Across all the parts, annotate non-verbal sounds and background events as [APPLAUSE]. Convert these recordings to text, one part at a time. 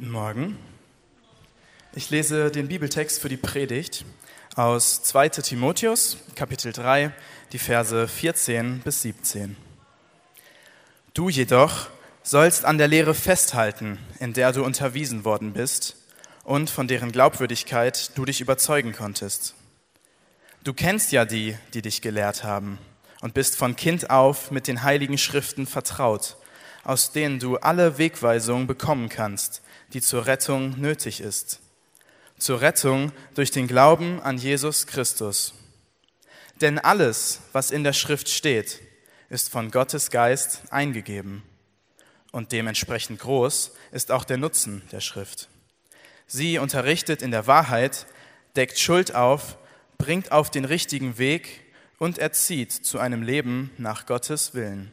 Guten Morgen. Ich lese den Bibeltext für die Predigt aus 2 Timotheus, Kapitel 3, die Verse 14 bis 17. Du jedoch sollst an der Lehre festhalten, in der du unterwiesen worden bist und von deren Glaubwürdigkeit du dich überzeugen konntest. Du kennst ja die, die dich gelehrt haben und bist von Kind auf mit den heiligen Schriften vertraut, aus denen du alle Wegweisungen bekommen kannst, die zur Rettung nötig ist. Zur Rettung durch den Glauben an Jesus Christus. Denn alles, was in der Schrift steht, ist von Gottes Geist eingegeben. Und dementsprechend groß ist auch der Nutzen der Schrift. Sie unterrichtet in der Wahrheit, deckt Schuld auf, bringt auf den richtigen Weg und erzieht zu einem Leben nach Gottes Willen.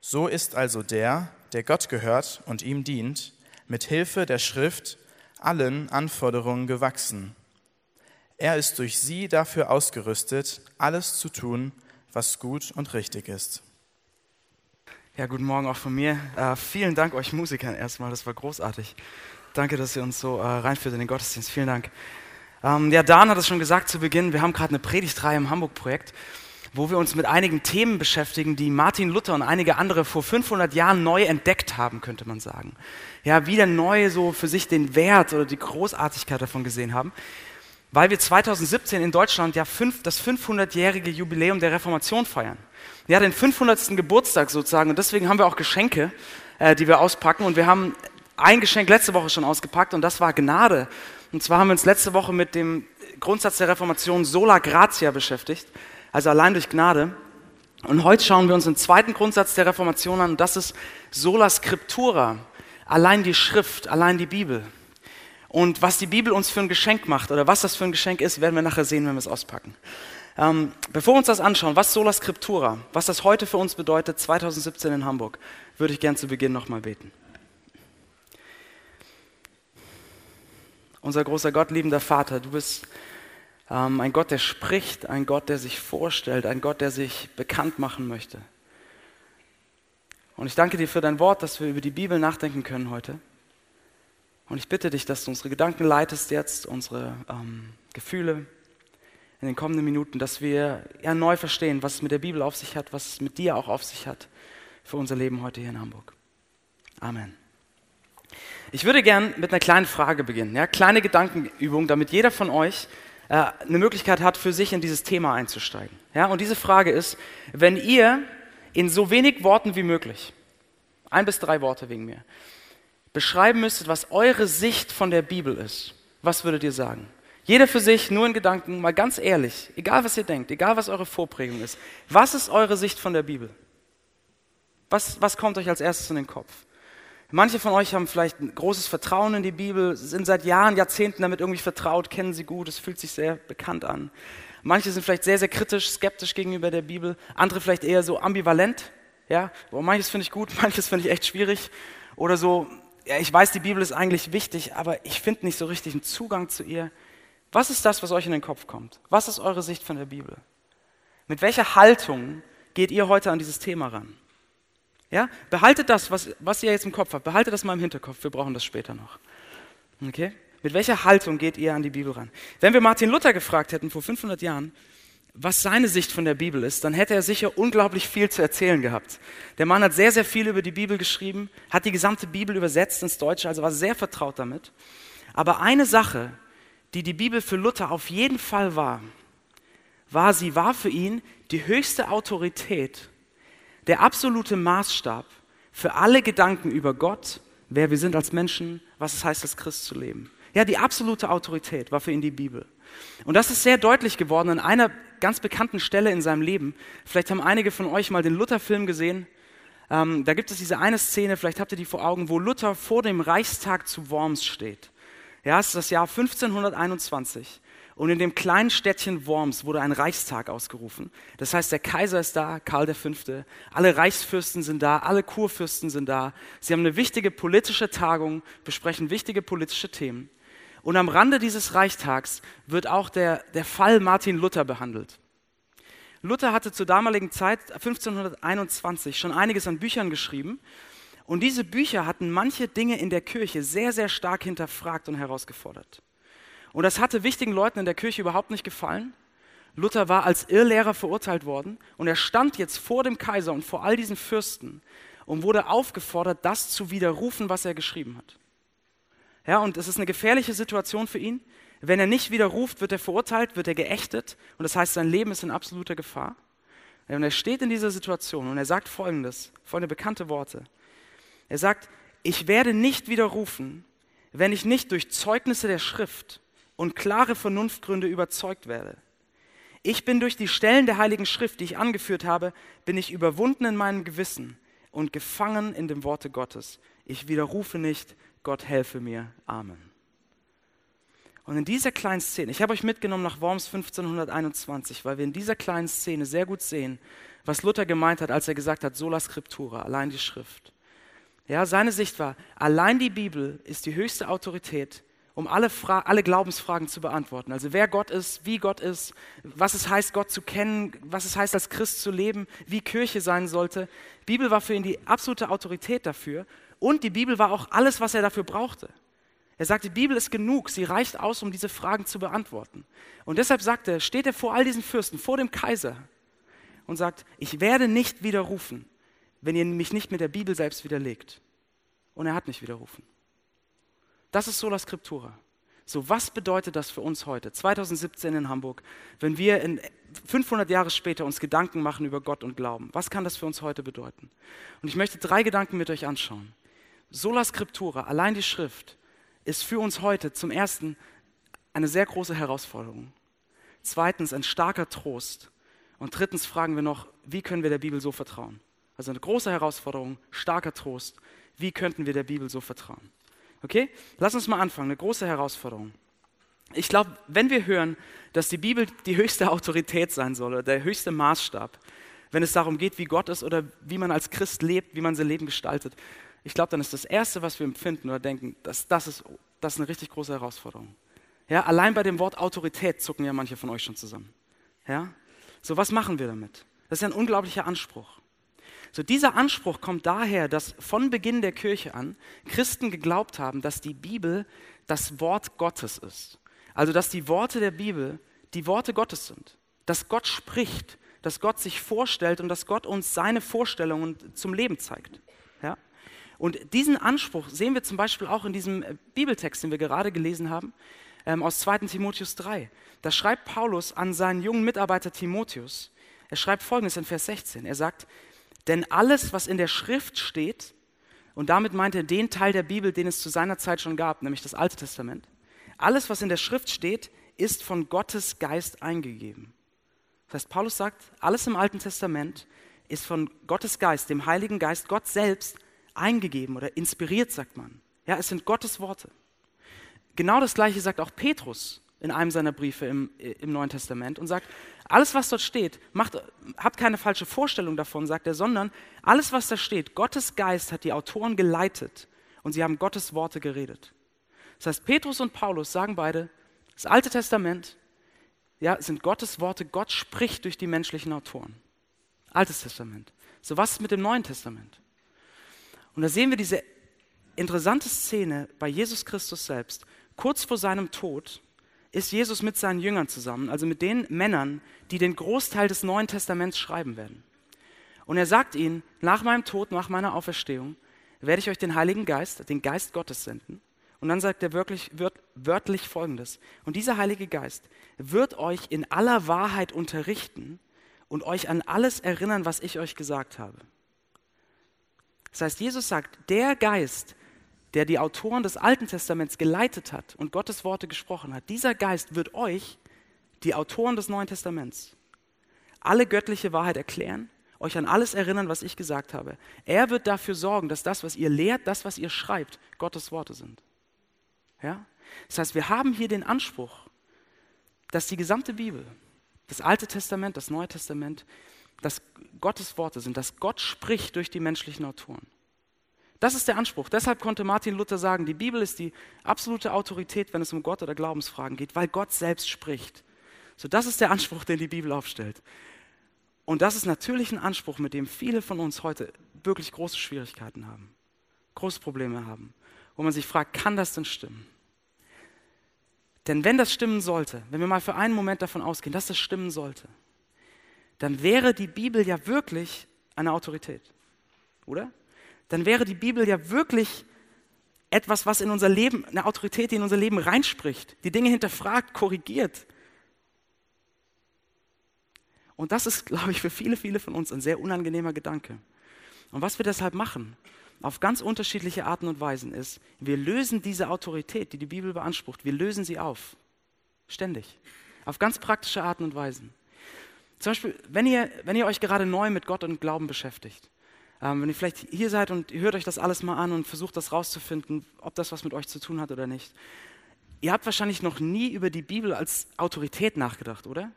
So ist also der, der Gott gehört und ihm dient, mit Hilfe der Schrift allen Anforderungen gewachsen. Er ist durch sie dafür ausgerüstet, alles zu tun, was gut und richtig ist. Ja, guten Morgen auch von mir. Äh, vielen Dank euch Musikern erstmal, das war großartig. Danke, dass ihr uns so äh, reinführt in den Gottesdienst. Vielen Dank. Ähm, ja, Dan hat es schon gesagt zu Beginn, wir haben gerade eine Predigtreihe im Hamburg-Projekt wo wir uns mit einigen Themen beschäftigen, die Martin Luther und einige andere vor 500 Jahren neu entdeckt haben, könnte man sagen. Ja, wieder neu so für sich den Wert oder die Großartigkeit davon gesehen haben, weil wir 2017 in Deutschland ja fünf, das 500-jährige Jubiläum der Reformation feiern. Ja, den 500. Geburtstag sozusagen und deswegen haben wir auch Geschenke, äh, die wir auspacken und wir haben ein Geschenk letzte Woche schon ausgepackt und das war Gnade. Und zwar haben wir uns letzte Woche mit dem Grundsatz der Reformation Sola Gratia beschäftigt also allein durch Gnade. Und heute schauen wir uns den zweiten Grundsatz der Reformation an, und das ist sola scriptura, allein die Schrift, allein die Bibel. Und was die Bibel uns für ein Geschenk macht oder was das für ein Geschenk ist, werden wir nachher sehen, wenn wir es auspacken. Ähm, bevor wir uns das anschauen, was sola scriptura, was das heute für uns bedeutet, 2017 in Hamburg, würde ich gern zu Beginn nochmal beten. Unser großer Gott, liebender Vater, du bist ähm, ein Gott, der spricht, ein Gott, der sich vorstellt, ein Gott, der sich bekannt machen möchte. Und ich danke dir für dein Wort, dass wir über die Bibel nachdenken können heute. Und ich bitte dich, dass du unsere Gedanken leitest jetzt, unsere ähm, Gefühle in den kommenden Minuten, dass wir ja neu verstehen, was es mit der Bibel auf sich hat, was es mit dir auch auf sich hat für unser Leben heute hier in Hamburg. Amen. Ich würde gern mit einer kleinen Frage beginnen, ja, kleine Gedankenübung, damit jeder von euch eine Möglichkeit hat, für sich in dieses Thema einzusteigen. Ja, und diese Frage ist, wenn ihr in so wenig Worten wie möglich, ein bis drei Worte wegen mir, beschreiben müsstet, was eure Sicht von der Bibel ist, was würdet ihr sagen? Jeder für sich, nur in Gedanken, mal ganz ehrlich, egal was ihr denkt, egal was eure Vorprägung ist, was ist eure Sicht von der Bibel? Was, was kommt euch als erstes in den Kopf? Manche von euch haben vielleicht ein großes Vertrauen in die Bibel, sind seit Jahren, Jahrzehnten damit irgendwie vertraut, kennen sie gut, es fühlt sich sehr bekannt an. Manche sind vielleicht sehr, sehr kritisch, skeptisch gegenüber der Bibel, andere vielleicht eher so ambivalent. Ja, manches finde ich gut, [LAUGHS] manches finde ich echt schwierig. Oder so, ja, ich weiß, die Bibel ist eigentlich wichtig, aber ich finde nicht so richtig einen Zugang zu ihr. Was ist das, was euch in den Kopf kommt? Was ist eure Sicht von der Bibel? Mit welcher Haltung geht ihr heute an dieses Thema ran? Ja? Behaltet das, was, was ihr jetzt im Kopf habt, behaltet das mal im Hinterkopf, wir brauchen das später noch. Okay? Mit welcher Haltung geht ihr an die Bibel ran? Wenn wir Martin Luther gefragt hätten vor 500 Jahren, was seine Sicht von der Bibel ist, dann hätte er sicher unglaublich viel zu erzählen gehabt. Der Mann hat sehr, sehr viel über die Bibel geschrieben, hat die gesamte Bibel übersetzt ins Deutsche, also war sehr vertraut damit. Aber eine Sache, die die Bibel für Luther auf jeden Fall war, war, sie war für ihn die höchste Autorität der absolute Maßstab für alle Gedanken über Gott, wer wir sind als Menschen, was es heißt, als Christ zu leben. Ja, die absolute Autorität war für ihn die Bibel. Und das ist sehr deutlich geworden an einer ganz bekannten Stelle in seinem Leben. Vielleicht haben einige von euch mal den Luther-Film gesehen. Ähm, da gibt es diese eine Szene, vielleicht habt ihr die vor Augen, wo Luther vor dem Reichstag zu Worms steht. Ja, es ist das Jahr 1521. Und in dem kleinen Städtchen Worms wurde ein Reichstag ausgerufen. Das heißt, der Kaiser ist da, Karl V., alle Reichsfürsten sind da, alle Kurfürsten sind da. Sie haben eine wichtige politische Tagung, besprechen wichtige politische Themen. Und am Rande dieses Reichstags wird auch der, der Fall Martin Luther behandelt. Luther hatte zur damaligen Zeit, 1521, schon einiges an Büchern geschrieben Und diese Bücher hatten manche Dinge in der Kirche sehr, sehr stark hinterfragt und herausgefordert. Und das hatte wichtigen Leuten in der Kirche überhaupt nicht gefallen. Luther war als Irrlehrer verurteilt worden und er stand jetzt vor dem Kaiser und vor all diesen Fürsten und wurde aufgefordert, das zu widerrufen, was er geschrieben hat. Ja, und es ist eine gefährliche Situation für ihn. Wenn er nicht widerruft, wird er verurteilt, wird er geächtet und das heißt, sein Leben ist in absoluter Gefahr. Und er steht in dieser Situation und er sagt folgendes, folgende bekannte Worte. Er sagt, ich werde nicht widerrufen, wenn ich nicht durch Zeugnisse der Schrift und klare Vernunftgründe überzeugt werde. Ich bin durch die Stellen der Heiligen Schrift, die ich angeführt habe, bin ich überwunden in meinem Gewissen und gefangen in dem Worte Gottes. Ich widerrufe nicht, Gott helfe mir. Amen. Und in dieser kleinen Szene, ich habe euch mitgenommen nach Worms 1521, weil wir in dieser kleinen Szene sehr gut sehen, was Luther gemeint hat, als er gesagt hat, sola scriptura, allein die Schrift. Ja, seine Sicht war, allein die Bibel ist die höchste Autorität, um alle, Fra alle Glaubensfragen zu beantworten. Also wer Gott ist, wie Gott ist, was es heißt, Gott zu kennen, was es heißt, als Christ zu leben, wie Kirche sein sollte. Die Bibel war für ihn die absolute Autorität dafür und die Bibel war auch alles, was er dafür brauchte. Er sagt, die Bibel ist genug, sie reicht aus, um diese Fragen zu beantworten. Und deshalb sagt er, steht er vor all diesen Fürsten, vor dem Kaiser und sagt, ich werde nicht widerrufen, wenn ihr mich nicht mit der Bibel selbst widerlegt. Und er hat nicht widerrufen. Das ist Sola Scriptura. So, was bedeutet das für uns heute, 2017 in Hamburg, wenn wir in 500 Jahre später uns Gedanken machen über Gott und Glauben? Was kann das für uns heute bedeuten? Und ich möchte drei Gedanken mit euch anschauen. Sola Scriptura, allein die Schrift, ist für uns heute zum ersten eine sehr große Herausforderung. Zweitens ein starker Trost. Und drittens fragen wir noch, wie können wir der Bibel so vertrauen? Also eine große Herausforderung, starker Trost. Wie könnten wir der Bibel so vertrauen? Okay? Lass uns mal anfangen. Eine große Herausforderung. Ich glaube, wenn wir hören, dass die Bibel die höchste [LAUGHS] Autorität sein soll oder der höchste Maßstab, wenn es darum geht, wie Gott ist oder wie man als Christ lebt, wie man sein Leben gestaltet, ich glaube, dann ist das Erste, was wir empfinden oder denken, dass das ist, das ist eine richtig große Herausforderung. Ja, allein bei dem Wort Autorität zucken ja manche von euch schon zusammen. Ja? So, was machen wir damit? Das ist ja ein unglaublicher Anspruch. So, dieser Anspruch kommt daher, dass von Beginn der Kirche an Christen geglaubt haben, dass die Bibel das Wort Gottes ist. Also, dass die Worte der Bibel die Worte Gottes sind. Dass Gott spricht, dass Gott sich vorstellt und dass Gott uns seine Vorstellungen zum Leben zeigt. Ja? Und diesen Anspruch sehen wir zum Beispiel auch in diesem äh, Bibeltext, den wir gerade gelesen haben, ähm, aus 2 Timotheus 3. Da schreibt Paulus an seinen jungen Mitarbeiter Timotheus, er schreibt folgendes in Vers 16. Er sagt, denn alles, was in der Schrift steht, und damit meint er den Teil der Bibel, den es zu seiner Zeit schon gab, nämlich das Alte Testament, alles, was in der Schrift steht, ist von Gottes Geist eingegeben. Das heißt, Paulus sagt, alles im Alten Testament ist von Gottes Geist, dem Heiligen Geist, Gott selbst eingegeben oder inspiriert, sagt man. Ja, es sind Gottes Worte. Genau das Gleiche sagt auch Petrus in einem seiner Briefe im, im Neuen Testament und sagt, alles, was dort steht, macht, habt keine falsche Vorstellung davon, sagt er, sondern alles, was da steht, Gottes Geist hat die Autoren geleitet und sie haben Gottes Worte geredet. Das heißt, Petrus und Paulus sagen beide, das Alte Testament ja, sind Gottes Worte, Gott spricht durch die menschlichen Autoren. Altes Testament. So was ist mit dem Neuen Testament? Und da sehen wir diese interessante Szene bei Jesus Christus selbst. Kurz vor seinem Tod ist Jesus mit seinen Jüngern zusammen, also mit den Männern, die den Großteil des Neuen Testaments schreiben werden. Und er sagt ihnen, nach meinem Tod, nach meiner Auferstehung, werde ich euch den Heiligen Geist, den Geist Gottes senden. Und dann sagt er wirklich wörtlich Folgendes. Und dieser Heilige Geist wird euch in aller Wahrheit unterrichten und euch an alles erinnern, was ich euch gesagt habe. Das heißt, Jesus sagt, der Geist, der die Autoren des Alten Testaments geleitet hat und Gottes Worte gesprochen hat, dieser Geist wird euch, die Autoren des Neuen Testaments, alle göttliche Wahrheit erklären, euch an alles erinnern, was ich gesagt habe. Er wird dafür sorgen, dass das, was ihr lehrt, das, was ihr schreibt, Gottes Worte sind. Ja? Das heißt, wir haben hier den Anspruch, dass die gesamte Bibel, das Alte Testament, das Neue Testament, dass Gottes Worte sind, dass Gott spricht durch die menschlichen Autoren. Das ist der Anspruch. Deshalb konnte Martin Luther sagen, die Bibel ist die absolute Autorität, wenn es um Gott oder Glaubensfragen geht, weil Gott selbst spricht. So, das ist der Anspruch, den die Bibel aufstellt. Und das ist natürlich ein Anspruch, mit dem viele von uns heute wirklich große Schwierigkeiten haben. große Probleme haben, wo man sich fragt, kann das denn stimmen? Denn wenn das stimmen sollte, wenn wir mal für einen Moment davon ausgehen, dass das stimmen sollte, dann wäre die Bibel ja wirklich eine Autorität, oder? Dann wäre die Bibel ja wirklich etwas, was in unser Leben, eine Autorität, die in unser Leben reinspricht, die Dinge hinterfragt, korrigiert. Und das ist, glaube ich, für viele, viele von uns ein sehr unangenehmer Gedanke. Und was wir deshalb machen, auf ganz unterschiedliche Arten und Weisen, ist, wir lösen diese Autorität, die die Bibel beansprucht, wir lösen sie auf. Ständig. Auf ganz praktische Arten und Weisen. Zum Beispiel, wenn ihr, wenn ihr euch gerade neu mit Gott und Glauben beschäftigt, ähm, wenn ihr vielleicht hier seid und hört euch das alles mal an und versucht das rauszufinden, ob das was mit euch zu tun hat oder nicht. Ihr habt wahrscheinlich noch nie über die Bibel als Autorität nachgedacht, oder?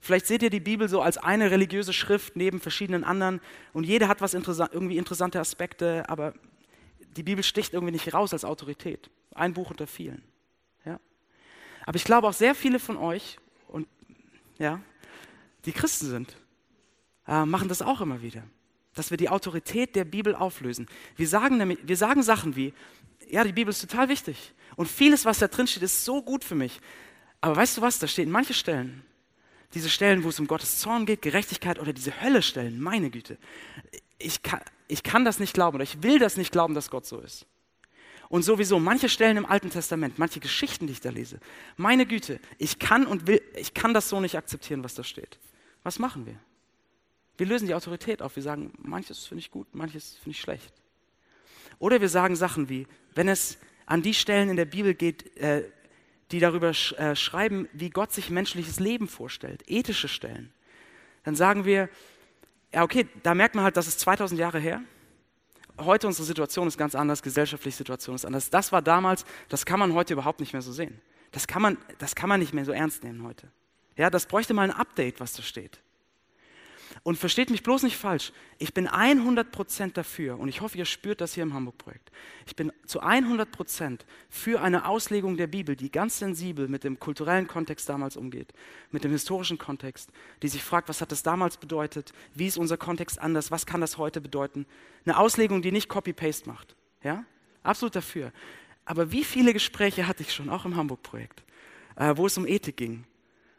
Vielleicht seht ihr die Bibel so als eine religiöse Schrift neben verschiedenen anderen und jede hat was interessant, irgendwie interessante Aspekte, aber die Bibel sticht irgendwie nicht raus als Autorität. Ein Buch unter vielen. Ja? Aber ich glaube auch sehr viele von euch und ja, die Christen sind, äh, machen das auch immer wieder dass wir die Autorität der Bibel auflösen. Wir sagen, nämlich, wir sagen Sachen wie, ja, die Bibel ist total wichtig und vieles, was da drin steht, ist so gut für mich. Aber weißt du was, da stehen manche Stellen, diese Stellen, wo es um Gottes Zorn geht, Gerechtigkeit oder diese Hölle-Stellen, meine Güte. Ich kann, ich kann das nicht glauben oder ich will das nicht glauben, dass Gott so ist. Und sowieso manche Stellen im Alten Testament, manche Geschichten, die ich da lese. Meine Güte, ich kann und will, ich kann das so nicht akzeptieren, was da steht. Was machen wir? Wir lösen die Autorität auf. Wir sagen, manches finde ich gut, manches finde ich schlecht. Oder wir sagen Sachen wie, wenn es an die Stellen in der Bibel geht, äh, die darüber sch äh, schreiben, wie Gott sich menschliches Leben vorstellt, ethische Stellen, dann sagen wir, ja okay, da merkt man halt, das ist 2000 Jahre her. Heute unsere Situation ist ganz anders, gesellschaftliche Situation ist anders. Das war damals, das kann man heute überhaupt nicht mehr so sehen. Das kann man, das kann man nicht mehr so ernst nehmen heute. Ja, das bräuchte mal ein Update, was da steht. Und versteht mich bloß nicht falsch, ich bin 100% dafür, und ich hoffe, ihr spürt das hier im Hamburg-Projekt, ich bin zu 100% für eine Auslegung der Bibel, die ganz sensibel mit dem kulturellen Kontext damals umgeht, mit dem historischen Kontext, die sich fragt, was hat das damals bedeutet, wie ist unser Kontext anders, was kann das heute bedeuten. Eine Auslegung, die nicht Copy-Paste macht. Ja? Absolut dafür. Aber wie viele Gespräche hatte ich schon, auch im Hamburg-Projekt, äh, wo es um Ethik ging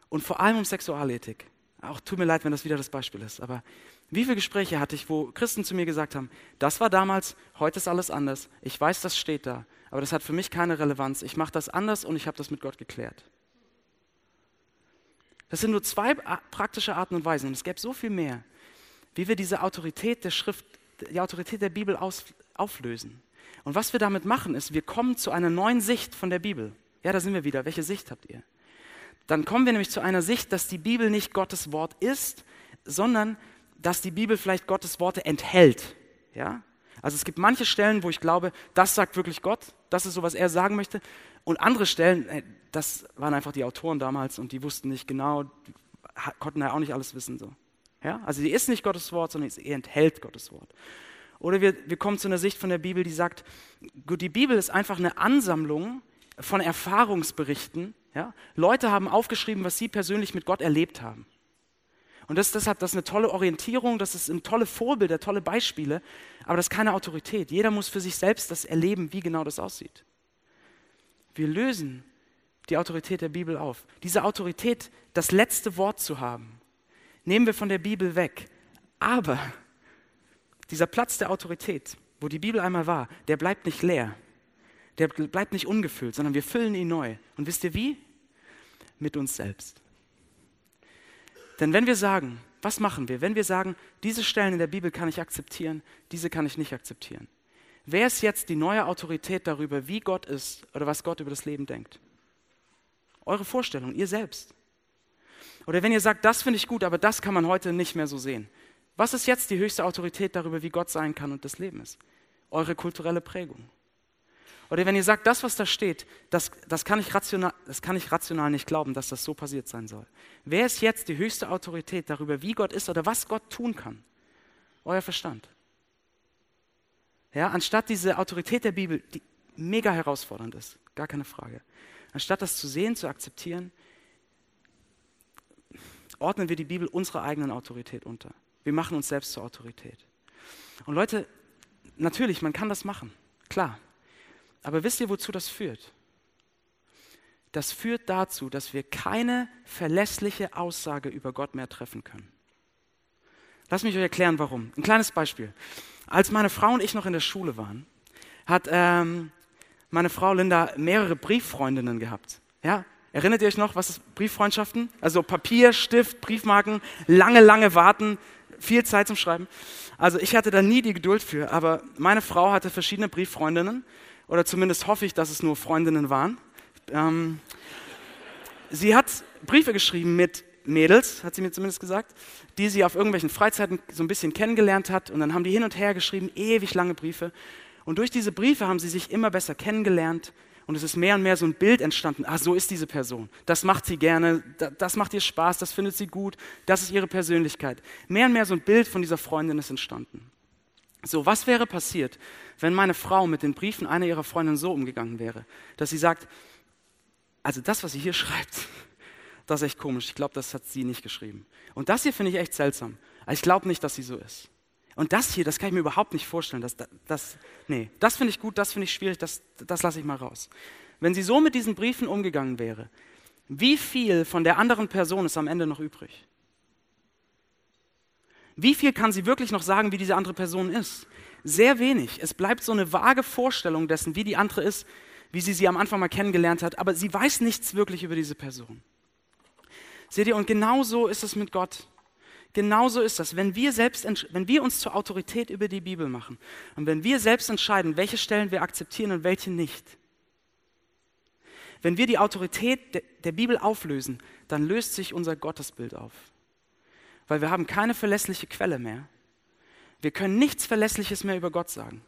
und vor allem um Sexualethik auch tut mir leid, wenn das wieder das Beispiel ist, aber wie viele Gespräche hatte ich, wo Christen zu mir gesagt haben, das war damals, heute ist alles anders, ich weiß, das steht da, aber das hat für mich keine Relevanz, ich mache das anders und ich habe das mit Gott geklärt. Das sind nur zwei praktische Arten und Weisen und es gäbe so viel mehr, wie wir diese Autorität der Schrift, die Autorität der Bibel aus, auflösen. Und was wir damit machen, ist, wir kommen zu einer neuen Sicht von der Bibel. Ja, da sind wir wieder. Welche Sicht habt ihr? Dann kommen wir nämlich zu einer Sicht, dass die Bibel nicht Gottes Wort ist, sondern dass die Bibel vielleicht Gottes Worte enthält. Ja? Also es gibt manche Stellen, wo ich glaube, das sagt wirklich Gott, das ist so, was er sagen möchte. Und andere Stellen, äh, das waren einfach die Autoren damals und die wussten nicht genau, konnten ja auch nicht alles wissen. So. Ja? Also sie ist nicht Gottes Wort, sondern sie enthält Gottes Wort. Oder wir, wir kommen zu einer Sicht von der Bibel, die sagt, gut, die Bibel ist einfach eine Ansammlung von Erfahrungsberichten, ja? Leute haben aufgeschrieben, was sie persönlich mit Gott erlebt haben. Und das ist deshalb das ist eine tolle Orientierung, das ist ein tolle Vorbilder, tolle Beispiele, aber das ist keine Autorität. Jeder muss für sich selbst das erleben, wie genau das aussieht. Wir lösen die Autorität der Bibel auf. Diese Autorität, das letzte Wort zu haben, nehmen wir von der Bibel weg. Aber dieser Platz der Autorität, wo die Bibel einmal war, der bleibt nicht leer der bleibt nicht ungefüllt, sondern wir füllen ihn neu. Und wisst ihr wie? Mit uns selbst. Denn wenn wir sagen, was machen wir? Wenn wir sagen, diese Stellen in der Bibel kann ich akzeptieren, diese kann ich nicht akzeptieren. Wer ist jetzt die neue Autorität darüber, wie Gott ist oder was Gott über das Leben denkt? Eure Vorstellung, ihr selbst. Oder wenn ihr sagt, das finde ich gut, aber das kann man heute nicht mehr so sehen. Was ist jetzt die höchste Autorität darüber, wie Gott sein kann und das Leben ist? Eure kulturelle Prägung. Oder wenn ihr sagt, das, was da steht, das, das, kann ich rational, das kann ich rational nicht glauben, dass das so passiert sein soll. Wer ist jetzt die höchste Autorität darüber, wie Gott ist oder was Gott tun kann? Euer Verstand. Ja, anstatt diese Autorität der Bibel, die mega herausfordernd ist, gar keine Frage, anstatt das zu sehen, zu akzeptieren, ordnen wir die Bibel unserer eigenen Autorität unter. Wir machen uns selbst zur Autorität. Und Leute, natürlich, man kann das machen. Klar. Aber wisst ihr, wozu das führt? Das führt dazu, dass wir keine verlässliche Aussage über Gott mehr treffen können. Lass mich euch erklären, warum. Ein kleines Beispiel. Als meine Frau und ich noch in der Schule waren, hat ähm, meine Frau Linda mehrere Brieffreundinnen gehabt. Ja? Erinnert ihr euch noch, was ist Brieffreundschaften? Also Papier, Stift, Briefmarken, lange, lange warten, viel Zeit zum Schreiben. Also ich hatte da nie die Geduld für, aber meine Frau hatte verschiedene Brieffreundinnen oder zumindest hoffe ich, dass es nur Freundinnen waren. Ähm, sie hat Briefe geschrieben mit Mädels, hat sie mir zumindest gesagt, die sie auf irgendwelchen Freizeiten so ein bisschen kennengelernt hat und dann haben die hin und her geschrieben, ewig lange Briefe. Und durch diese Briefe haben sie sich immer besser kennengelernt und es ist mehr und mehr so ein Bild entstanden. Ah, so ist diese Person. Das macht sie gerne, das macht ihr Spaß, das findet sie gut, das ist ihre Persönlichkeit. Mehr und mehr so ein Bild von dieser Freundin ist entstanden. So, was wäre passiert, wenn meine Frau mit den Briefen einer ihrer Freundinnen so umgegangen wäre, dass sie sagt, also das, was sie hier [LAUGHS] schreibt, das ist echt komisch. Ich glaube, das hat sie nicht geschrieben. Und das hier finde ich echt seltsam. Ich glaube nicht, dass sie so ist. Und das hier, das kann ich mir überhaupt nicht vorstellen. Das, das, nee, das finde ich gut, das finde ich schwierig, das, das lasse ich mal raus. Wenn sie so mit diesen Briefen umgegangen wäre, wie viel von der anderen Person ist am Ende noch übrig? Wie viel kann sie wirklich noch sagen, wie diese andere Person ist? Sehr wenig. Es bleibt so eine vage Vorstellung dessen, wie die andere ist, wie sie sie am Anfang mal kennengelernt hat, aber sie weiß nichts wirklich über diese Person. Seht ihr, und genau so ist es mit Gott. Genauso ist das. Wenn wir, selbst, wenn wir uns zur Autorität über die Bibel machen und wenn wir selbst entscheiden, welche Stellen wir akzeptieren und welche nicht, wenn wir die Autorität der Bibel auflösen, dann löst sich unser Gottesbild auf. Weil wir haben keine verlässliche Quelle mehr. Wir können nichts Verlässliches mehr über Gott sagen.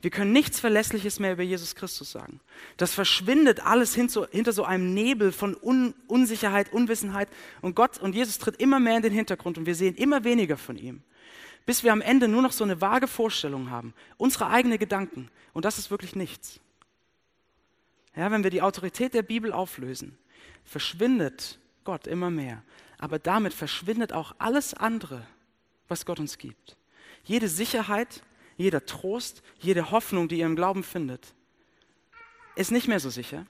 Wir können nichts Verlässliches mehr über Jesus Christus sagen. Das verschwindet alles hinter so einem Nebel von Un Unsicherheit, Unwissenheit. Und Gott und Jesus tritt immer mehr in den Hintergrund und wir sehen immer weniger von ihm. Bis wir am Ende nur noch so eine vage Vorstellung haben, unsere eigenen Gedanken. Und das ist wirklich nichts. Ja, wenn wir die Autorität der Bibel auflösen, verschwindet Gott immer mehr. Aber damit verschwindet auch alles andere, was Gott uns gibt. Jede Sicherheit, jeder Trost, jede Hoffnung, die ihr im Glauben findet, ist nicht mehr so sicher,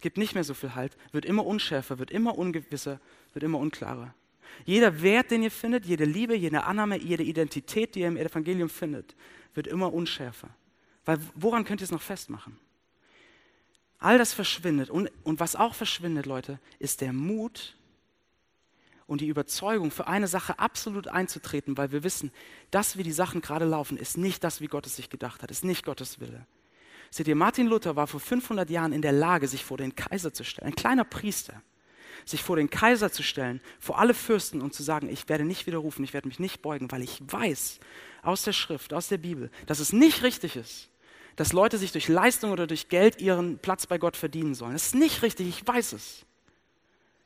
gibt nicht mehr so viel Halt, wird immer unschärfer, wird immer ungewisser, wird immer unklarer. Jeder Wert, den ihr findet, jede Liebe, jede Annahme, jede Identität, die ihr im Evangelium findet, wird immer unschärfer. Weil woran könnt ihr es noch festmachen? All das verschwindet. Und, und was auch verschwindet, Leute, ist der Mut, und die Überzeugung, für eine Sache absolut einzutreten, weil wir wissen, dass wie die Sachen gerade laufen, ist nicht das, wie Gott es sich gedacht hat, ist nicht Gottes Wille. Seht ihr, Martin Luther war vor 500 Jahren in der Lage, sich vor den Kaiser zu stellen, ein kleiner Priester, sich vor den Kaiser zu stellen, vor alle Fürsten und zu sagen, ich werde nicht widerrufen, ich werde mich nicht beugen, weil ich weiß aus der Schrift, aus der Bibel, dass es nicht richtig ist, dass Leute sich durch Leistung oder durch Geld ihren Platz bei Gott verdienen sollen. Das ist nicht richtig, ich weiß es.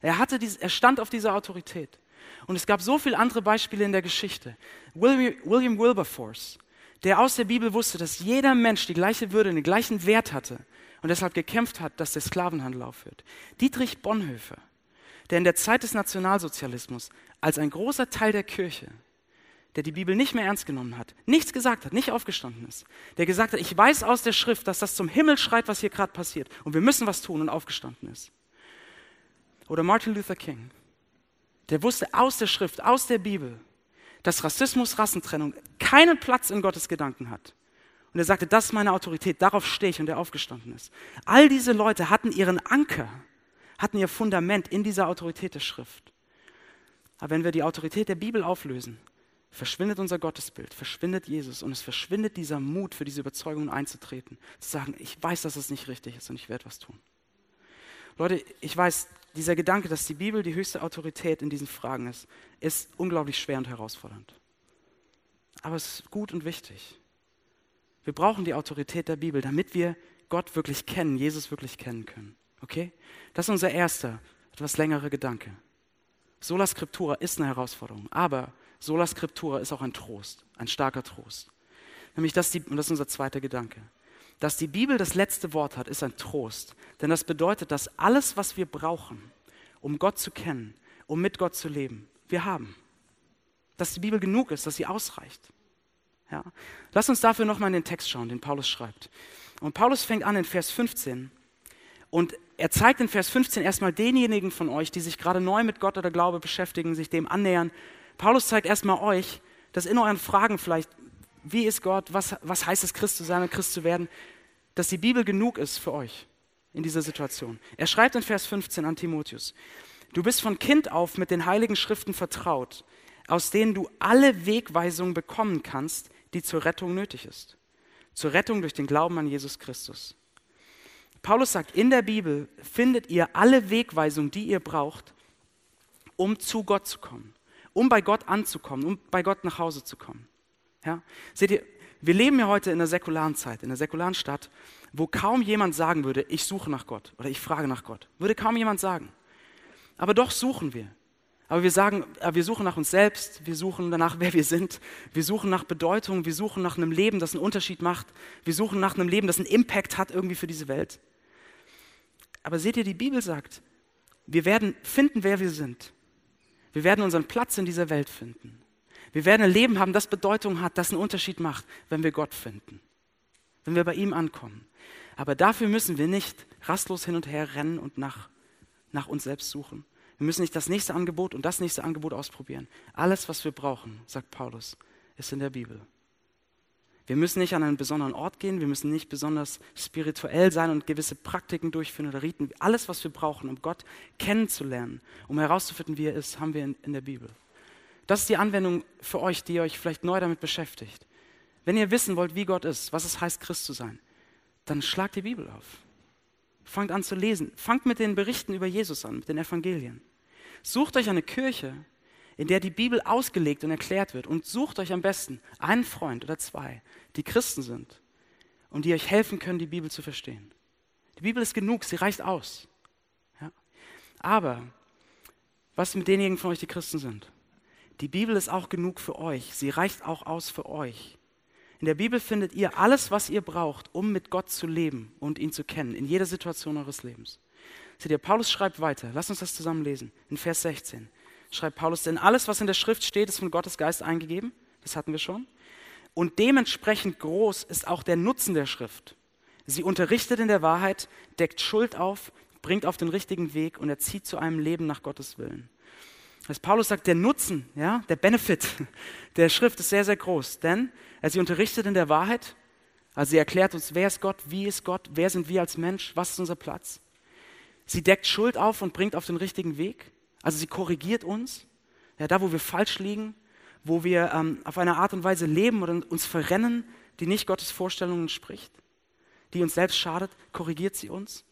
Er, hatte diese, er stand auf dieser Autorität. Und es gab so viele andere Beispiele in der Geschichte. William, William Wilberforce, der aus der Bibel wusste, dass jeder Mensch die gleiche Würde, den gleichen Wert hatte und deshalb gekämpft hat, dass der Sklavenhandel aufhört. Dietrich Bonhoeffer, der in der Zeit des Nationalsozialismus als ein großer Teil der Kirche, der die Bibel nicht mehr ernst genommen hat, nichts gesagt hat, nicht aufgestanden ist, der gesagt hat, ich weiß aus der Schrift, dass das zum Himmel schreit, was hier gerade passiert und wir müssen was tun und aufgestanden ist. Oder Martin Luther King, der wusste aus der Schrift, aus der Bibel, dass Rassismus, Rassentrennung keinen Platz in Gottes Gedanken hat. Und er sagte, das ist meine Autorität, darauf stehe ich und der aufgestanden ist. All diese Leute hatten ihren Anker, hatten ihr Fundament in dieser Autorität der Schrift. Aber wenn wir die Autorität der Bibel auflösen, verschwindet unser Gottesbild, verschwindet Jesus und es verschwindet dieser Mut, für diese Überzeugung einzutreten, zu sagen, ich weiß, dass es nicht richtig ist und ich werde was tun. Leute, ich weiß, dieser Gedanke, dass die Bibel die höchste Autorität in diesen Fragen ist, ist unglaublich schwer und herausfordernd. Aber es ist gut und wichtig. Wir brauchen die Autorität der Bibel, damit wir Gott wirklich kennen, Jesus wirklich kennen können. Okay? Das ist unser erster, etwas längerer Gedanke. Sola Scriptura ist eine Herausforderung, aber Sola Scriptura ist auch ein Trost, ein starker Trost. Nämlich, dass die, und das ist unser zweiter Gedanke, dass die Bibel das letzte Wort hat, ist ein Trost. Denn das bedeutet, dass alles, was wir brauchen, um Gott zu kennen, um mit Gott zu leben, wir haben. Dass die Bibel genug ist, dass sie ausreicht. Ja? Lass uns dafür nochmal in den Text schauen, den Paulus schreibt. Und Paulus fängt an in Vers 15 und er zeigt in Vers 15 erstmal denjenigen von euch, die sich gerade neu mit Gott oder Glaube beschäftigen, sich dem annähern. Paulus zeigt erstmal euch, dass in euren Fragen vielleicht, wie ist Gott, was, was heißt es, Christ zu sein und Christ zu werden, dass die Bibel genug ist für euch in dieser Situation. Er schreibt in Vers 15 an Timotheus, du bist von Kind auf mit den heiligen Schriften vertraut, aus denen du alle Wegweisungen bekommen kannst, die zur Rettung nötig ist. Zur Rettung durch den Glauben an Jesus Christus. Paulus sagt, in der Bibel findet ihr alle Wegweisungen, die ihr braucht, um zu Gott zu kommen, um bei Gott anzukommen, um bei Gott nach Hause zu kommen. Ja? Seht ihr, wir leben ja heute in einer säkularen Zeit, in einer säkularen Stadt, wo kaum jemand sagen würde, ich suche nach Gott oder ich frage nach Gott. Würde kaum jemand sagen. Aber doch suchen wir. Aber wir sagen, äh, wir suchen nach uns selbst, wir suchen danach, [LAUGHS] wer wir sind, wir suchen nach Bedeutung, wir suchen nach einem Leben, das einen Unterschied macht, wir suchen nach einem Leben, das einen Impact hat irgendwie für diese Welt. Aber seht ihr, die Bibel sagt, wir werden finden, wer wir sind. Wir werden unseren Platz in dieser Welt finden. Wir werden ein Leben haben, das Bedeutung hat, das einen Unterschied macht, wenn wir Gott finden, wenn wir bei ihm ankommen. Aber dafür müssen wir nicht rastlos hin und her rennen und nach, nach uns selbst suchen. Wir müssen nicht das nächste Angebot und das nächste Angebot ausprobieren. Alles, was wir brauchen, sagt Paulus, ist in der Bibel. Wir müssen nicht an einen besonderen Ort gehen, wir müssen nicht besonders spirituell sein und gewisse Praktiken durchführen oder Riten. Alles, was wir brauchen, um Gott kennenzulernen, um herauszufinden, wie er ist, haben wir in, in der Bibel. Das ist die Anwendung für euch, die euch vielleicht neu damit beschäftigt. Wenn ihr wissen wollt, wie Gott ist, was es heißt, Christ zu sein, dann schlagt die Bibel auf. Fangt an zu lesen. Fangt mit den Berichten über Jesus an, mit den Evangelien. Sucht euch eine Kirche, in der die Bibel ausgelegt und erklärt wird und sucht euch am besten einen Freund oder zwei, die Christen sind und die euch helfen können, die Bibel zu verstehen. Die Bibel ist genug, sie reicht aus. Ja? Aber was mit denjenigen von euch, die Christen sind? Die Bibel ist auch genug für euch, sie reicht auch aus für euch. In der Bibel findet ihr alles, was ihr braucht, um mit Gott zu leben und ihn zu kennen, in jeder Situation eures Lebens. Seht ihr, Paulus schreibt weiter. Lass uns das zusammen lesen. In Vers 16 schreibt Paulus, denn alles, was in der Schrift steht, ist von Gottes Geist eingegeben. Das hatten wir schon. Und dementsprechend groß ist auch der Nutzen der Schrift. Sie unterrichtet in der Wahrheit, deckt Schuld auf, bringt auf den richtigen Weg und erzieht zu einem Leben nach Gottes Willen. Als Paulus sagt, der Nutzen, ja, der Benefit [LAUGHS] der Schrift ist sehr, sehr groß, denn er sie unterrichtet in der Wahrheit, also sie erklärt uns, wer ist Gott, wie ist Gott, wer sind wir als Mensch, was ist unser Platz. Sie deckt Schuld auf und bringt auf den richtigen Weg. Also sie korrigiert uns, ja, da wo wir falsch liegen, wo wir ähm, auf eine Art und Weise leben oder uns verrennen, die nicht Gottes Vorstellungen entspricht, die uns selbst schadet, korrigiert sie uns.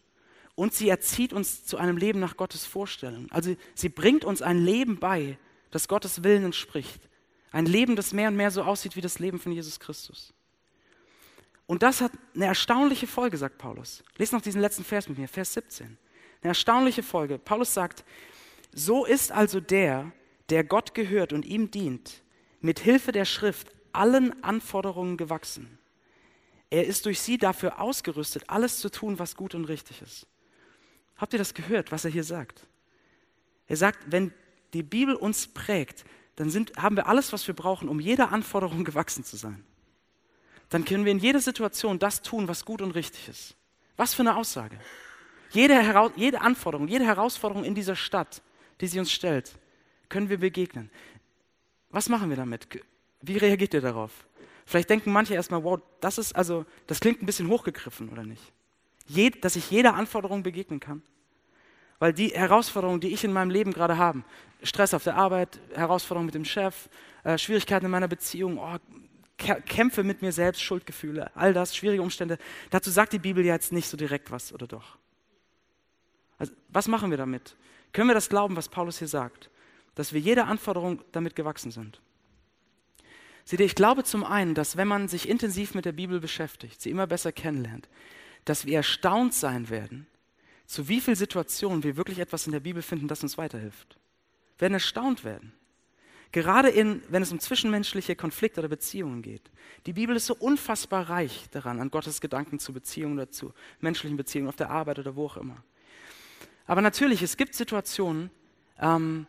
Und sie erzieht uns zu einem Leben nach Gottes Vorstellungen. Also sie bringt uns ein Leben bei, das Gottes Willen entspricht. Ein Leben, das mehr und mehr so aussieht wie das Leben von Jesus Christus. Und das hat eine erstaunliche Folge, sagt Paulus. Lest noch diesen letzten Vers mit mir, Vers 17. Eine erstaunliche Folge. Paulus sagt, so ist also der, der Gott gehört und ihm dient, mit Hilfe der Schrift allen Anforderungen gewachsen. Er ist durch sie dafür ausgerüstet, alles zu tun, was gut und richtig ist. Habt ihr das gehört, was er hier sagt? Er sagt, wenn die Bibel uns prägt, dann sind, haben wir alles, was wir brauchen, um jeder Anforderung [LAUGHS] gewachsen zu sein. Dann können wir in jeder Situation das tun, was gut und richtig ist. Was für eine Aussage. Jede, jede Anforderung, jede Herausforderung in dieser Stadt, die sie uns stellt, können wir begegnen. Was machen wir damit? Wie reagiert ihr darauf? Vielleicht denken manche erstmal, wow, das ist also, das klingt ein bisschen hochgegriffen, oder nicht? Dass ich jeder Anforderung begegnen kann. Weil die Herausforderungen, die ich in meinem Leben gerade habe, Stress auf der Arbeit, Herausforderungen mit dem Chef, äh, Schwierigkeiten in meiner Beziehung, oh, Kämpfe mit mir selbst, Schuldgefühle, all das, schwierige Umstände, dazu sagt die Bibel ja jetzt nicht so direkt was, oder doch? Also, was machen wir damit? Können wir das glauben, was Paulus hier sagt? Dass wir jeder Anforderung damit gewachsen sind? Seht ihr, ich glaube zum einen, dass wenn man sich intensiv mit der Bibel beschäftigt, sie immer besser kennenlernt, dass wir erstaunt sein werden, zu wie vielen Situationen wir wirklich etwas in der Bibel finden, das uns weiterhilft. Wir werden erstaunt werden. Gerade in, wenn es um zwischenmenschliche Konflikte oder Beziehungen geht. Die Bibel ist so unfassbar reich daran, an Gottes Gedanken zu Beziehungen oder zu menschlichen Beziehungen auf der Arbeit oder wo auch immer. Aber natürlich, es gibt Situationen, ähm,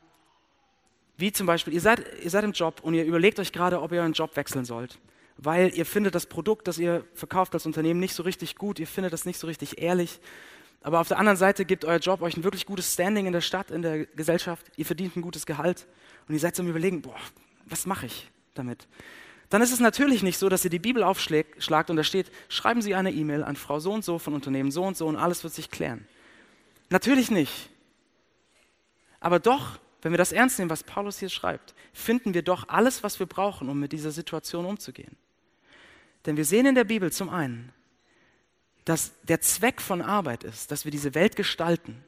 wie zum Beispiel, ihr seid, ihr seid im Job und ihr überlegt euch gerade, ob ihr euren Job wechseln sollt. Weil ihr findet das Produkt, das ihr verkauft als Unternehmen, nicht so richtig gut, ihr findet das nicht so richtig ehrlich. Aber auf der anderen Seite gibt euer Job euch ein wirklich gutes Standing in der Stadt, in der Gesellschaft, ihr verdient ein gutes Gehalt und ihr seid zum Überlegen, boah, was mache ich damit? Dann ist es natürlich nicht so, dass ihr die Bibel aufschlagt und da steht, schreiben Sie eine E-Mail an Frau so und so von Unternehmen so und so und alles wird sich klären. Natürlich nicht. Aber doch, wenn wir das ernst nehmen, was Paulus hier schreibt, finden wir doch alles, was wir brauchen, um mit dieser Situation umzugehen. Denn wir sehen in der Bibel zum einen, dass der Zweck von Arbeit ist, dass wir diese Welt gestalten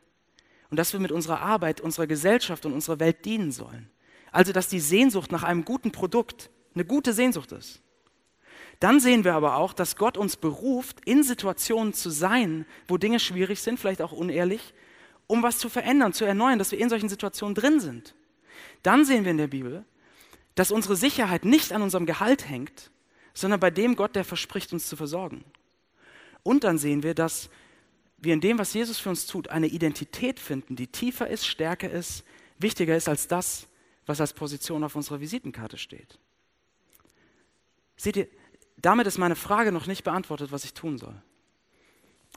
und dass wir mit unserer Arbeit unserer Gesellschaft und unserer Welt dienen sollen. Also dass die Sehnsucht nach einem guten Produkt eine gute Sehnsucht ist. Dann sehen wir aber auch, dass Gott uns beruft, in Situationen zu sein, wo Dinge schwierig sind, vielleicht auch unehrlich, um was zu verändern, zu erneuern, dass wir in solchen Situationen drin sind. Dann sehen wir in der Bibel, dass unsere Sicherheit nicht an unserem Gehalt hängt, sondern bei dem Gott, der verspricht, uns zu versorgen. Und dann sehen wir, dass wir in dem, was Jesus für uns tut, eine Identität finden, die tiefer ist, stärker ist, wichtiger ist als das, was als Position auf unserer Visitenkarte steht. Seht ihr, damit ist meine Frage noch nicht beantwortet, was ich tun soll.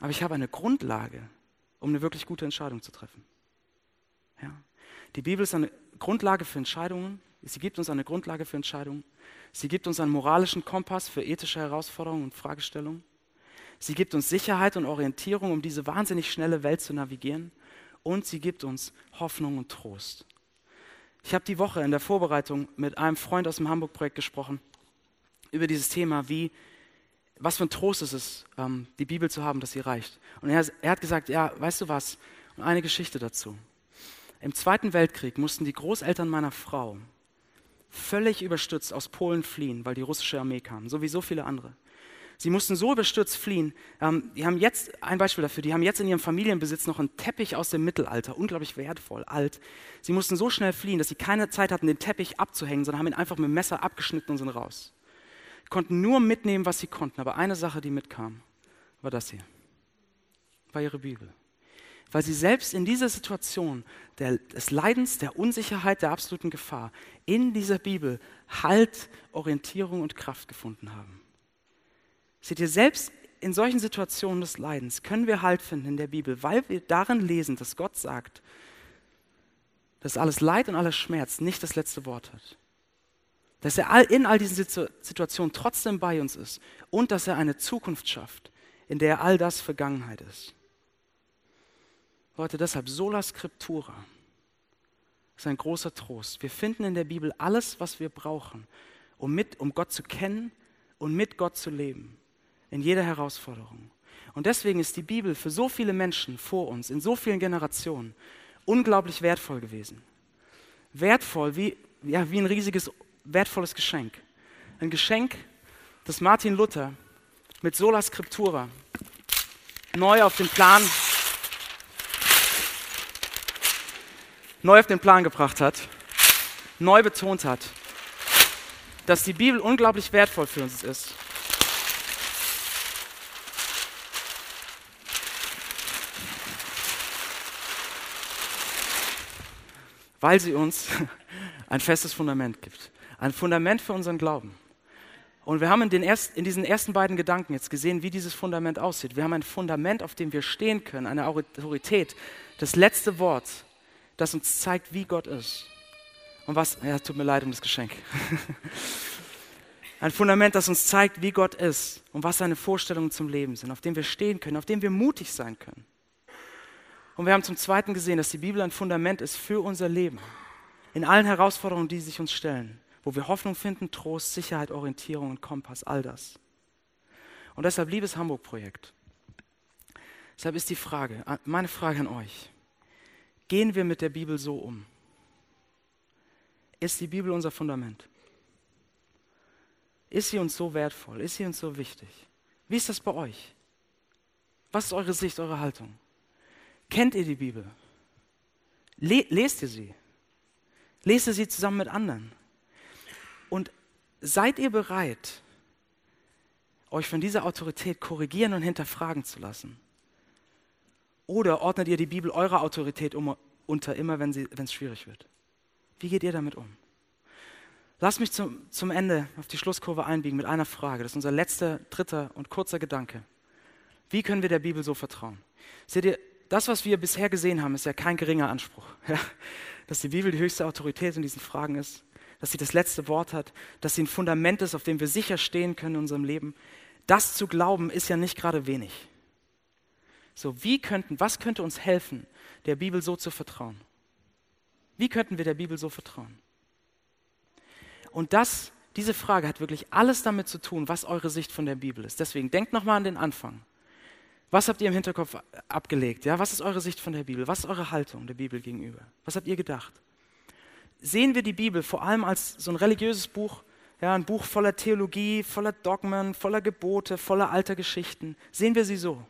Aber ich habe eine Grundlage, um eine wirklich gute Entscheidung zu treffen. Ja? Die Bibel ist eine Grundlage für Entscheidungen. Sie gibt uns eine Grundlage für Entscheidungen. Sie gibt uns einen moralischen Kompass für ethische Herausforderungen und Fragestellungen. Sie gibt uns Sicherheit und Orientierung, um diese wahnsinnig schnelle Welt zu navigieren. Und sie gibt uns Hoffnung und Trost. Ich habe die Woche in der Vorbereitung mit einem Freund aus dem Hamburg-Projekt gesprochen über dieses Thema, wie, was für ein Trost ist es, ähm, die Bibel zu haben, dass sie reicht. Und er, er hat gesagt, ja, weißt du was, und eine Geschichte dazu. Im Zweiten Weltkrieg mussten die Großeltern meiner Frau völlig überstürzt aus Polen fliehen, weil die russische Armee kam, so wie so viele andere. Sie mussten so überstürzt fliehen. Ähm, die haben jetzt, ein Beispiel dafür, die haben jetzt in ihrem Familienbesitz noch einen Teppich aus dem Mittelalter, unglaublich wertvoll, alt. Sie mussten so schnell fliehen, dass sie keine Zeit hatten, den Teppich abzuhängen, sondern haben ihn einfach mit dem Messer abgeschnitten und sind raus konnten nur mitnehmen, was sie konnten. Aber eine Sache, die mitkam, war das hier. War ihre Bibel. Weil sie selbst in dieser Situation der, des Leidens, der Unsicherheit, der absoluten Gefahr in dieser Bibel Halt, Orientierung und Kraft gefunden haben. Seht ihr, selbst in solchen Situationen des Leidens können wir Halt finden in der Bibel, weil wir darin lesen, dass Gott sagt, dass alles Leid und alles Schmerz nicht das letzte Wort hat dass er in all diesen Situationen trotzdem bei uns ist und dass er eine Zukunft schafft, in der all das Vergangenheit ist. Leute, deshalb sola scriptura ist ein großer Trost. Wir finden in der Bibel alles, was wir brauchen, um, mit, um Gott zu kennen und mit Gott zu leben, in jeder Herausforderung. Und deswegen ist die Bibel für so viele Menschen vor uns, in so vielen Generationen, unglaublich wertvoll gewesen. Wertvoll wie, ja, wie ein riesiges wertvolles Geschenk. Ein Geschenk, das Martin Luther mit Sola Scriptura neu auf den Plan neu auf den Plan gebracht hat, neu betont hat, dass die Bibel unglaublich wertvoll für uns ist. Weil sie uns [LAUGHS] ein festes Fundament gibt ein Fundament für unseren Glauben. Und wir haben in, erst, in, diesen ersten beiden Gedanken jetzt gesehen, wie dieses Fundament aussieht. Wir haben ein Fundament, auf dem wir stehen können, eine Autorität, das letzte Wort, das uns zeigt, wie Gott ist. Und was, ja, tut mir leid um das Geschenk. [LAUGHS] ein Fundament, das uns zeigt, wie Gott ist und was seine Vorstellungen zum Leben sind, auf dem wir stehen können, auf dem wir mutig sein können. Und wir haben zum Zweiten gesehen, dass die Bibel ein Fundament ist für unser Leben, in allen Herausforderungen, die sich uns stellen wo wir Hoffnung finden, Trost, Sicherheit, Orientierung und Kompass, all das. Und deshalb, liebes Hamburg-Projekt, deshalb ist die Frage, meine Frage an euch, gehen wir mit der Bibel so um? Ist die Bibel unser Fundament? Ist sie uns so wertvoll? Ist sie uns so wichtig? Wie ist das bei euch? Was ist eure Sicht, eure Haltung? Kennt ihr die Bibel? Le lest ihr sie? Lest ihr sie zusammen mit anderen? Und seid ihr bereit, euch von dieser Autorität korrigieren und hinterfragen zu lassen? Oder ordnet ihr die Bibel eurer Autorität um, unter, immer wenn es schwierig wird? Wie geht ihr damit um? Lass mich zum, zum Ende auf die Schlusskurve einbiegen mit einer Frage. Das ist unser letzter, dritter und kurzer Gedanke. Wie können wir der Bibel so vertrauen? Seht ihr, das, was wir bisher gesehen haben, ist ja kein geringer Anspruch. [LAUGHS] Ja? Dass die Bibel die höchste Autorität in diesen Fragen ist, dass sie das letzte Wort hat, dass sie ein Fundament ist, auf dem wir sicher stehen können in unserem Leben. Das zu glauben, ist ja nicht gerade wenig. So, wie könnten, was könnte uns helfen, der Bibel so zu vertrauen? Wie könnten wir der Bibel so vertrauen? Und das, diese Frage hat wirklich alles damit zu tun, was eure Sicht von der Bibel ist. Deswegen denkt nochmal an den Anfang. Was habt ihr im Hinterkopf abgelegt? Ja? Was ist eure Sicht von der Bibel? Was ist eure Haltung der Bibel gegenüber? Was habt ihr gedacht? Sehen wir die Bibel vor allem als so ein religiöses Buch, ja, ein Buch voller Theologie, voller Dogmen, voller Gebote, voller alter Geschichten? Sehen wir sie so?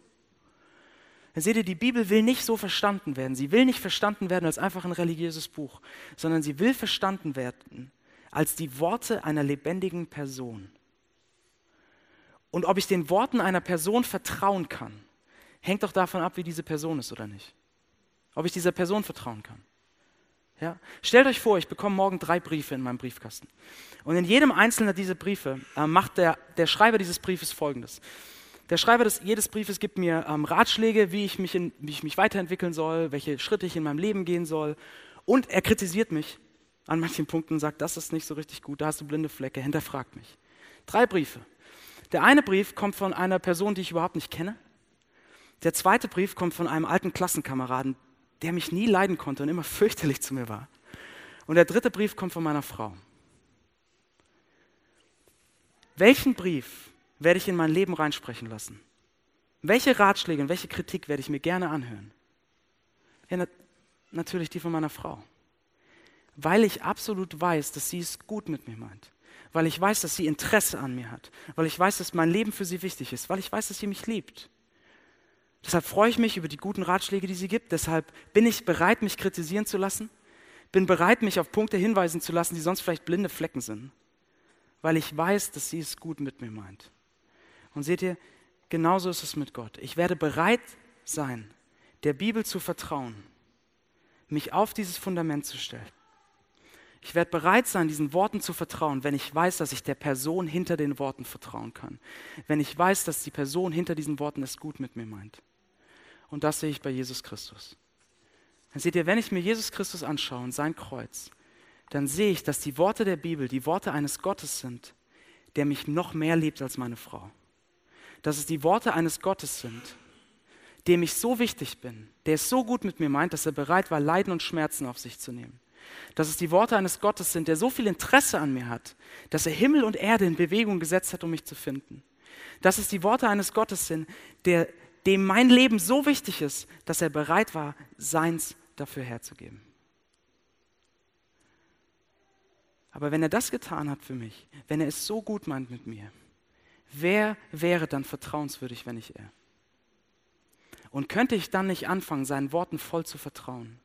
Dann seht ihr, die Bibel will nicht so verstanden werden. Sie will nicht verstanden werden als einfach ein religiöses Buch, sondern sie will verstanden werden als die Worte einer lebendigen Person. Und ob ich den Worten einer Person vertrauen kann, hängt doch davon ab, wie diese Person ist oder nicht. Ob ich dieser Person vertrauen kann. Ja? Stellt euch vor, ich bekomme morgen drei Briefe in meinem Briefkasten. Und in jedem einzelnen dieser Briefe äh, macht der, der Schreiber dieses Briefes folgendes. Der Schreiber des, jedes Briefes gibt mir ähm, Ratschläge, wie ich, mich in, wie ich mich weiterentwickeln soll, welche Schritte ich in meinem Leben gehen soll. Und er kritisiert mich an manchen Punkten sagt, das ist nicht so richtig gut, da hast du blinde Flecke, hinterfragt mich. Drei Briefe. Der eine Brief kommt von einer Person, die ich überhaupt nicht kenne. Der zweite Brief kommt von einem alten Klassenkameraden, der mich nie leiden konnte und immer [LAUGHS] fürchterlich zu mir war. Und der dritte Brief kommt von meiner Frau. Welchen Brief werde ich in mein Leben reinsprechen lassen? Welche Ratschläge und welche Kritik werde ich mir gerne anhören? Ja, na, natürlich die von meiner Frau weil ich absolut weiß, dass sie es gut mit mir meint. Weil ich weiß, dass sie Interesse an mir hat. Weil ich weiß, dass mein Leben für sie wichtig ist. Weil ich weiß, dass sie mich liebt. Deshalb freue ich mich über die guten Ratschläge, die sie gibt. Deshalb bin ich bereit, mich kritisieren zu lassen. Bin bereit, mich auf Punkte hinweisen zu lassen, die sonst vielleicht blinde Flecken sind. Weil ich weiß, dass sie es gut mit mir meint. Und seht ihr, genauso ist es mit Gott. Ich werde bereit sein, der Bibel zu vertrauen, mich auf dieses Fundament zu stellen. Ich werde bereit sein, diesen Worten zu vertrauen, wenn ich weiß, dass ich der Person hinter den Worten vertrauen kann. Wenn ich weiß, dass die Person hinter diesen Worten es gut mit mir meint. Und das sehe ich bei Jesus Christus. Dann seht ihr, wenn ich mir Jesus Christus anschaue und sein Kreuz, dann sehe ich, dass die Worte der Bibel die Worte eines Gottes sind, der mich noch mehr liebt als meine Frau. Dass es die Worte eines Gottes sind, dem ich so wichtig bin, der es so gut mit mir meint, dass er bereit war, Leiden und Schmerzen auf sich zu nehmen dass es die Worte eines Gottes sind, der so viel Interesse an mir hat, dass er Himmel und Erde in Bewegung gesetzt hat, um mich zu finden. Dass es die Worte eines Gottes sind, der, dem mein Leben so wichtig ist, dass er bereit war, seins dafür herzugeben. Aber wenn er das getan hat für mich, wenn er es so gut meint mit mir, wer wäre dann vertrauenswürdig, wenn nicht er? Und könnte ich dann nicht anfangen, seinen Worten voll zu vertrauen?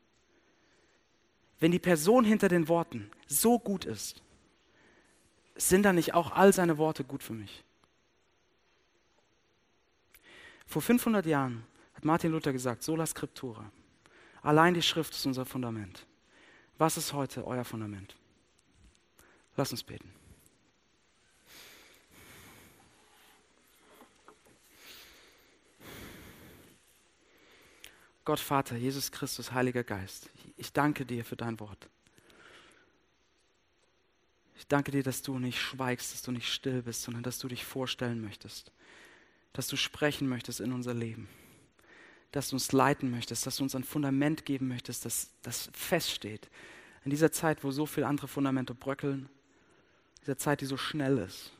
wenn die Person hinter den Worten so gut ist, sind dann nicht auch all seine Worte gut für mich? Vor 500 Jahren hat Martin Luther gesagt, sola scriptura. Allein die Schrift ist unser Fundament. Was ist heute euer Fundament? Lass uns beten. Gott Vater, Jesus Christus, Heiliger Geist, ich danke dir für dein Wort. Ich danke dir, dass du nicht schweigst, dass du nicht still bist, sondern dass du dich vorstellen möchtest, dass du sprechen möchtest in unser Leben, dass du uns leiten möchtest, dass du uns ein Fundament geben möchtest, das, das feststeht. In dieser Zeit, wo so viele andere Fundamente bröckeln, dieser Zeit, die so schnell ist.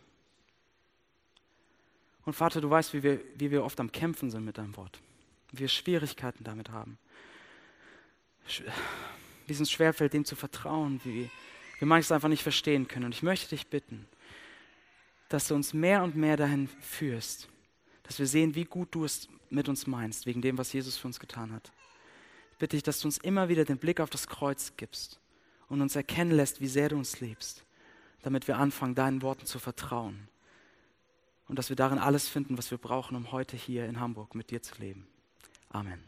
Und Vater, du weißt, wie wir, wie wir oft am Kämpfen sind mit deinem Wort wir Schwierigkeiten damit haben. Wie es uns schwerfällt, dem zu vertrauen, wie wir manches einfach nicht verstehen können. Und ich möchte dich bitten, dass du uns mehr und mehr dahin führst, dass wir sehen, wie gut du es mit uns meinst, wegen dem, was Jesus für uns getan hat. Ich bitte dich, dass du uns immer wieder den Blick auf das Kreuz gibst und uns erkennen lässt, wie sehr du uns liebst, damit wir anfangen, deinen Worten zu vertrauen und dass wir darin alles finden, was wir brauchen, um heute hier in Hamburg mit dir zu leben. Amen.